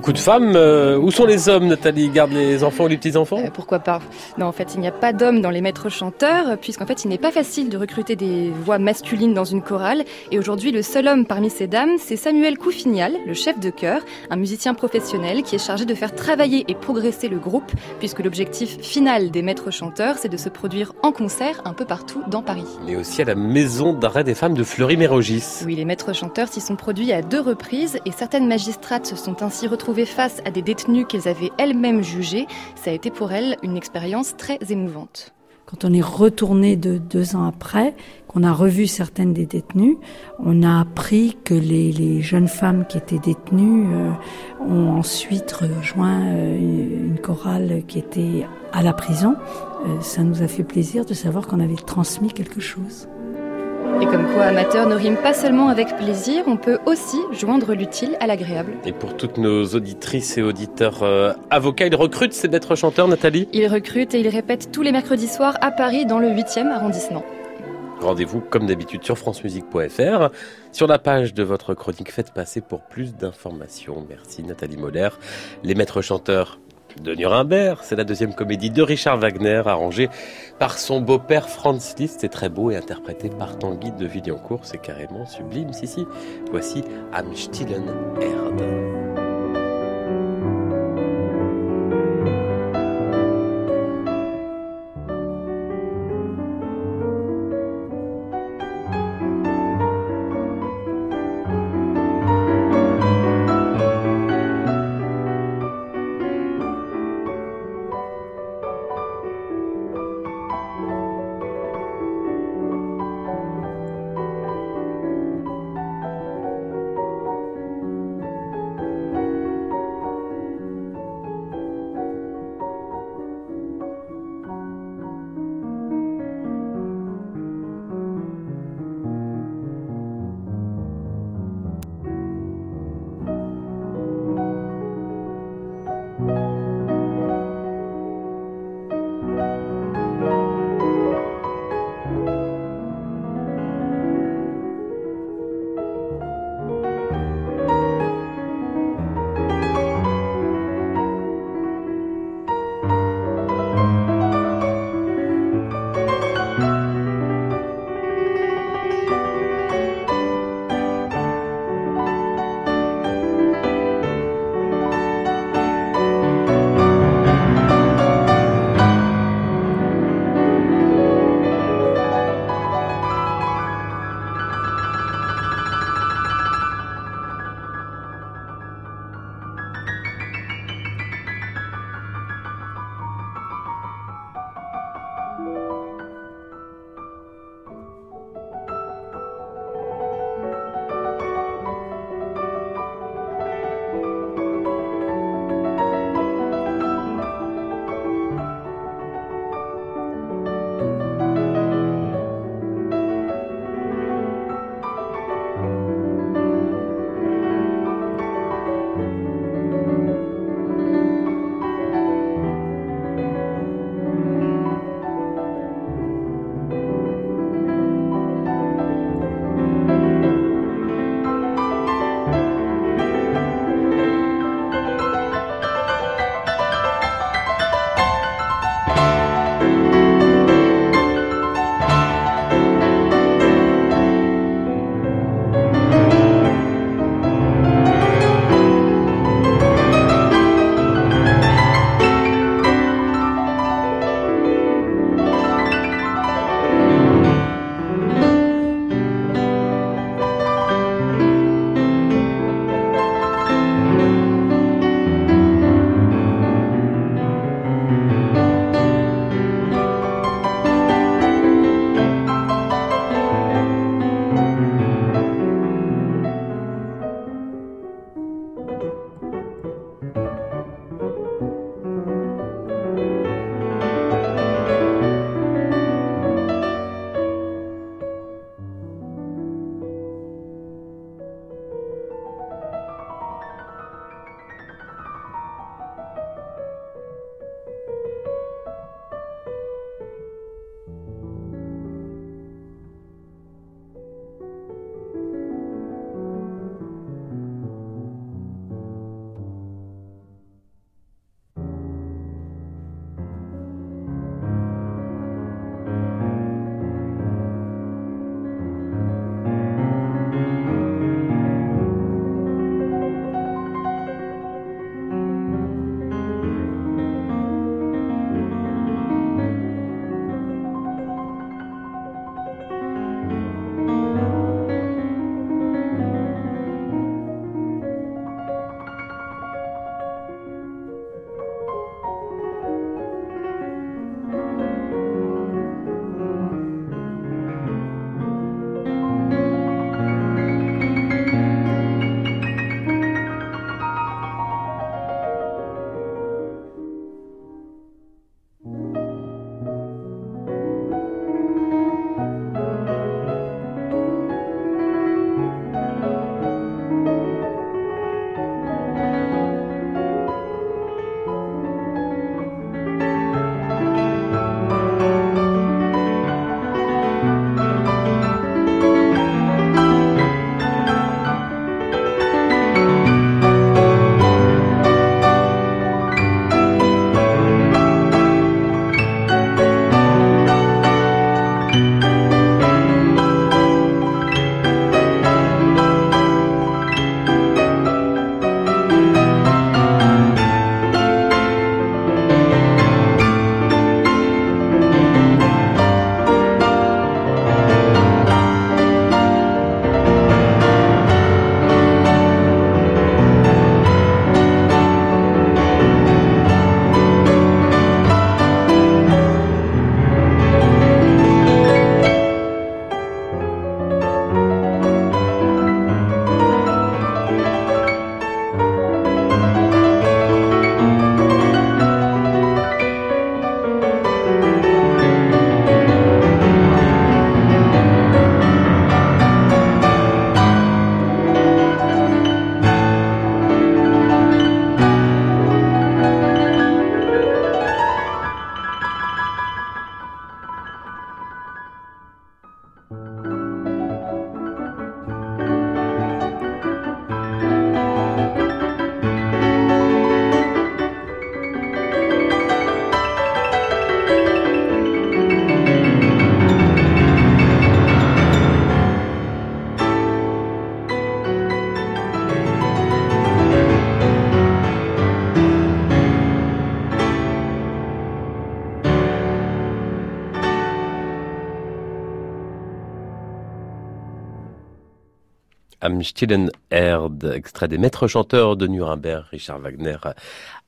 beaucoup de femmes. Euh, où sont les hommes, Nathalie? Ils gardent les enfants ou les petits-enfants? Euh, Pourquoi pas? Non, en fait, il n'y a pas d'hommes dans les maîtres chanteurs, puisqu'en fait, il n'est pas facile de recruter des voix masculines dans une chorale. Et aujourd'hui, le seul homme parmi ces dames, c'est Samuel Coufignal, le chef de chœur, un musicien professionnel qui est chargé de faire travailler et progresser le groupe, puisque l'objectif final des maîtres chanteurs, c'est de se produire en concert un peu partout dans Paris. Mais aussi à la maison d'arrêt des femmes de Fleury-Mérogis. Oui, les maîtres chanteurs s'y sont produits à deux reprises et certaines magistrates se sont ainsi retrouvées face à des détenues qu'elles avaient elles-mêmes jugées, ça a été pour elles une expérience très émouvante. Quand on est retourné de deux ans après, qu'on a revu certaines des détenues, on a appris que les, jeunes femmes qui étaient détenues euh, ont ensuite rejoint euh, une chorale qui était à la prison. Euh, ça nous a fait plaisir de savoir qu'on avait transmis quelque chose. Et comme quoi amateur ne rime pas seulement avec plaisir, on peut aussi joindre l'utile à l'agréable. Et pour toutes nos auditrices et auditeurs euh, avocats, ils recrutent ces maîtres chanteurs, Nathalie? Ils recrutent et ils répètent tous les mercredis soirs à Paris dans le 8e arrondissement. Rendez-vous comme d'habitude sur francemusique.fr. Sur la page de votre chronique, faites passer pour plus d'informations. Merci Nathalie Moller. Les maîtres chanteurs de Nuremberg. C'est la deuxième comédie de Richard Wagner, arrangée par son beau-père Franz Liszt. C'est très beau et interprété par Tanguy de Villancourt. C'est carrément sublime. Si, si. Voici Am stillen Erde. Am stillen Erd, extrait des maîtres chanteurs de Nuremberg, Richard Wagner,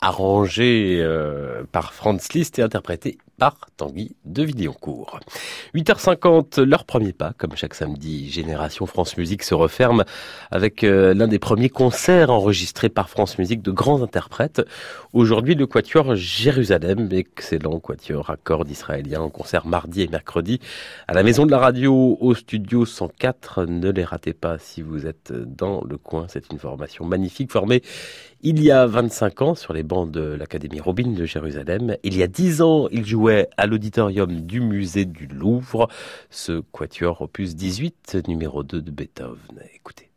arrangé euh, par Franz Liszt et interprété par Tanguy de Villancourt. 8h50, leur premier pas, comme chaque samedi, Génération France Musique se referme avec euh, l'un des premiers concerts enregistrés par France Musique de grands interprètes. Aujourd'hui, le Quatuor Jérusalem, excellent Quatuor à cordes israélien, en concert mardi et mercredi à la Maison de la Radio au studio 104. Ne les ratez pas si vous êtes dans le coin, c'est une formation magnifique formée il y a 25 ans sur les bancs de l'Académie Robin de Jérusalem. Il y a 10 ans, il jouait à l'auditorium du musée du Louvre, ce quatuor opus 18, numéro 2 de Beethoven. Écoutez.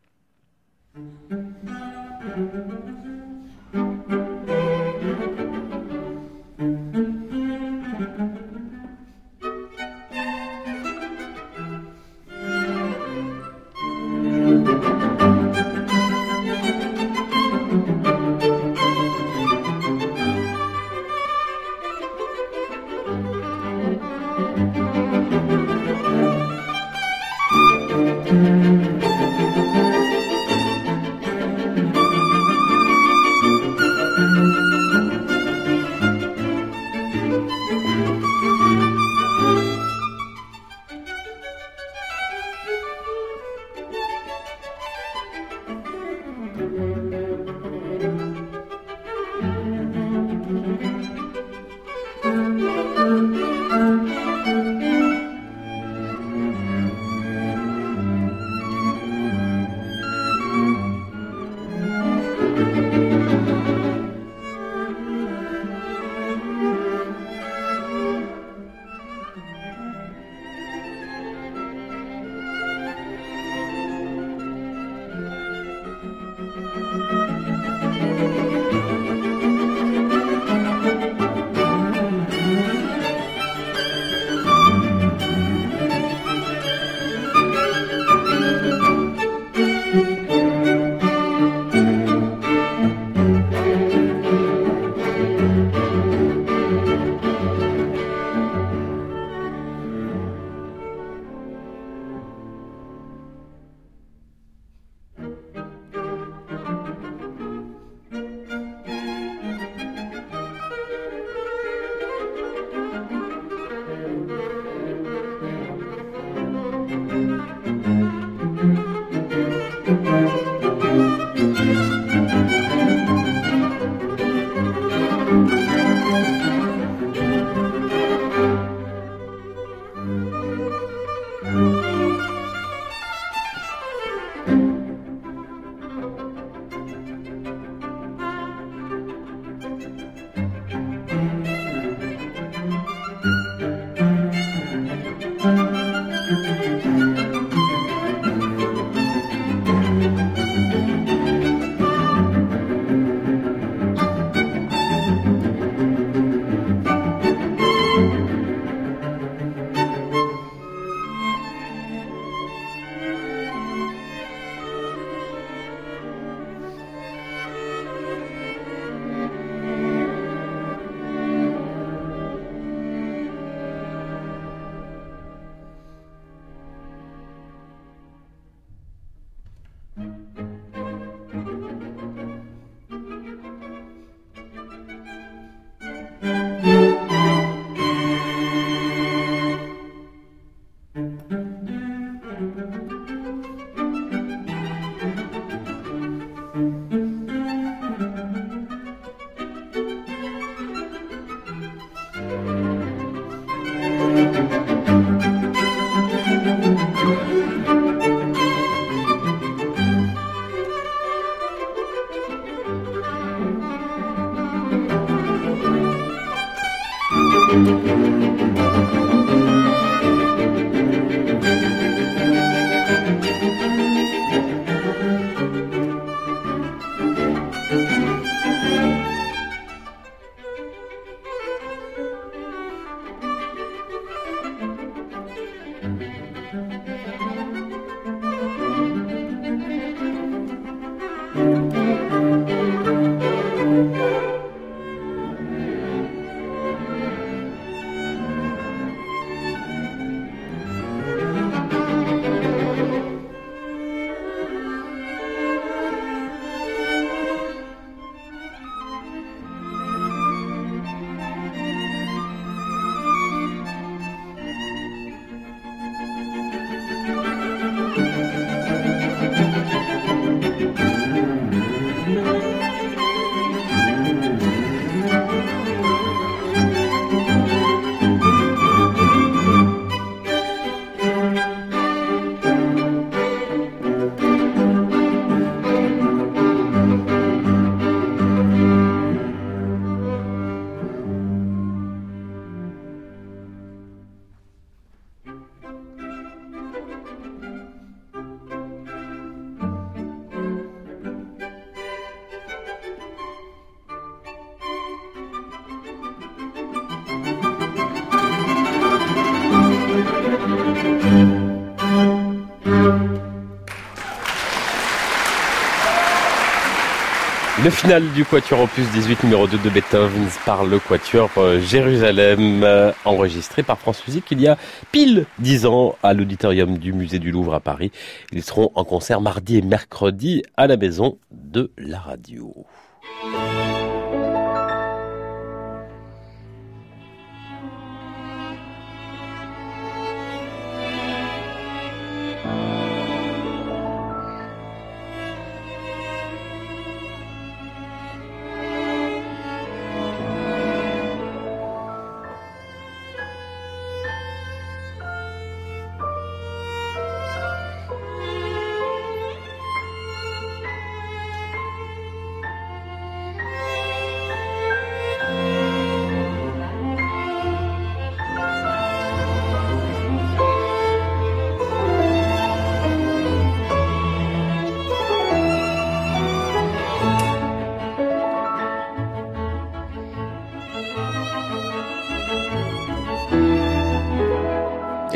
Le final du Quatuor Opus 18 numéro 2 de Beethoven par le Quatuor euh, Jérusalem, euh, enregistré par France Musique il y a pile 10 ans à l'auditorium du Musée du Louvre à Paris. Ils seront en concert mardi et mercredi à la maison de la radio.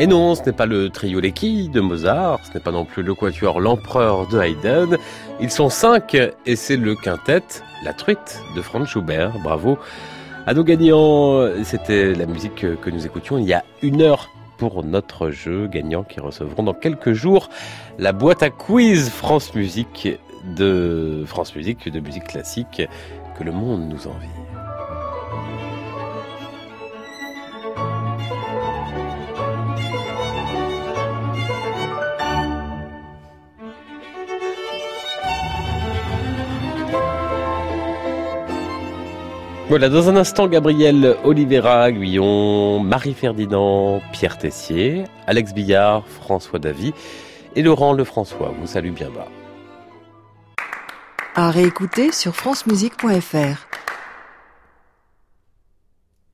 Et non, ce n'est pas le trio de Mozart, ce n'est pas non plus le quatuor L'Empereur de Haydn. Ils sont cinq et c'est le quintet La Truite de Franz Schubert. Bravo à nos gagnants. C'était la musique que nous écoutions il y a une heure pour notre jeu. Gagnants qui recevront dans quelques jours la boîte à quiz France Musique de France Musique, de musique classique que le monde nous envie. Voilà, dans un instant, Gabriel Olivera, Guyon, Marie-Ferdinand, Pierre Tessier, Alex Billard, François Davy et Laurent Lefrançois vous salue bien bas. À réécouter sur francemusique.fr.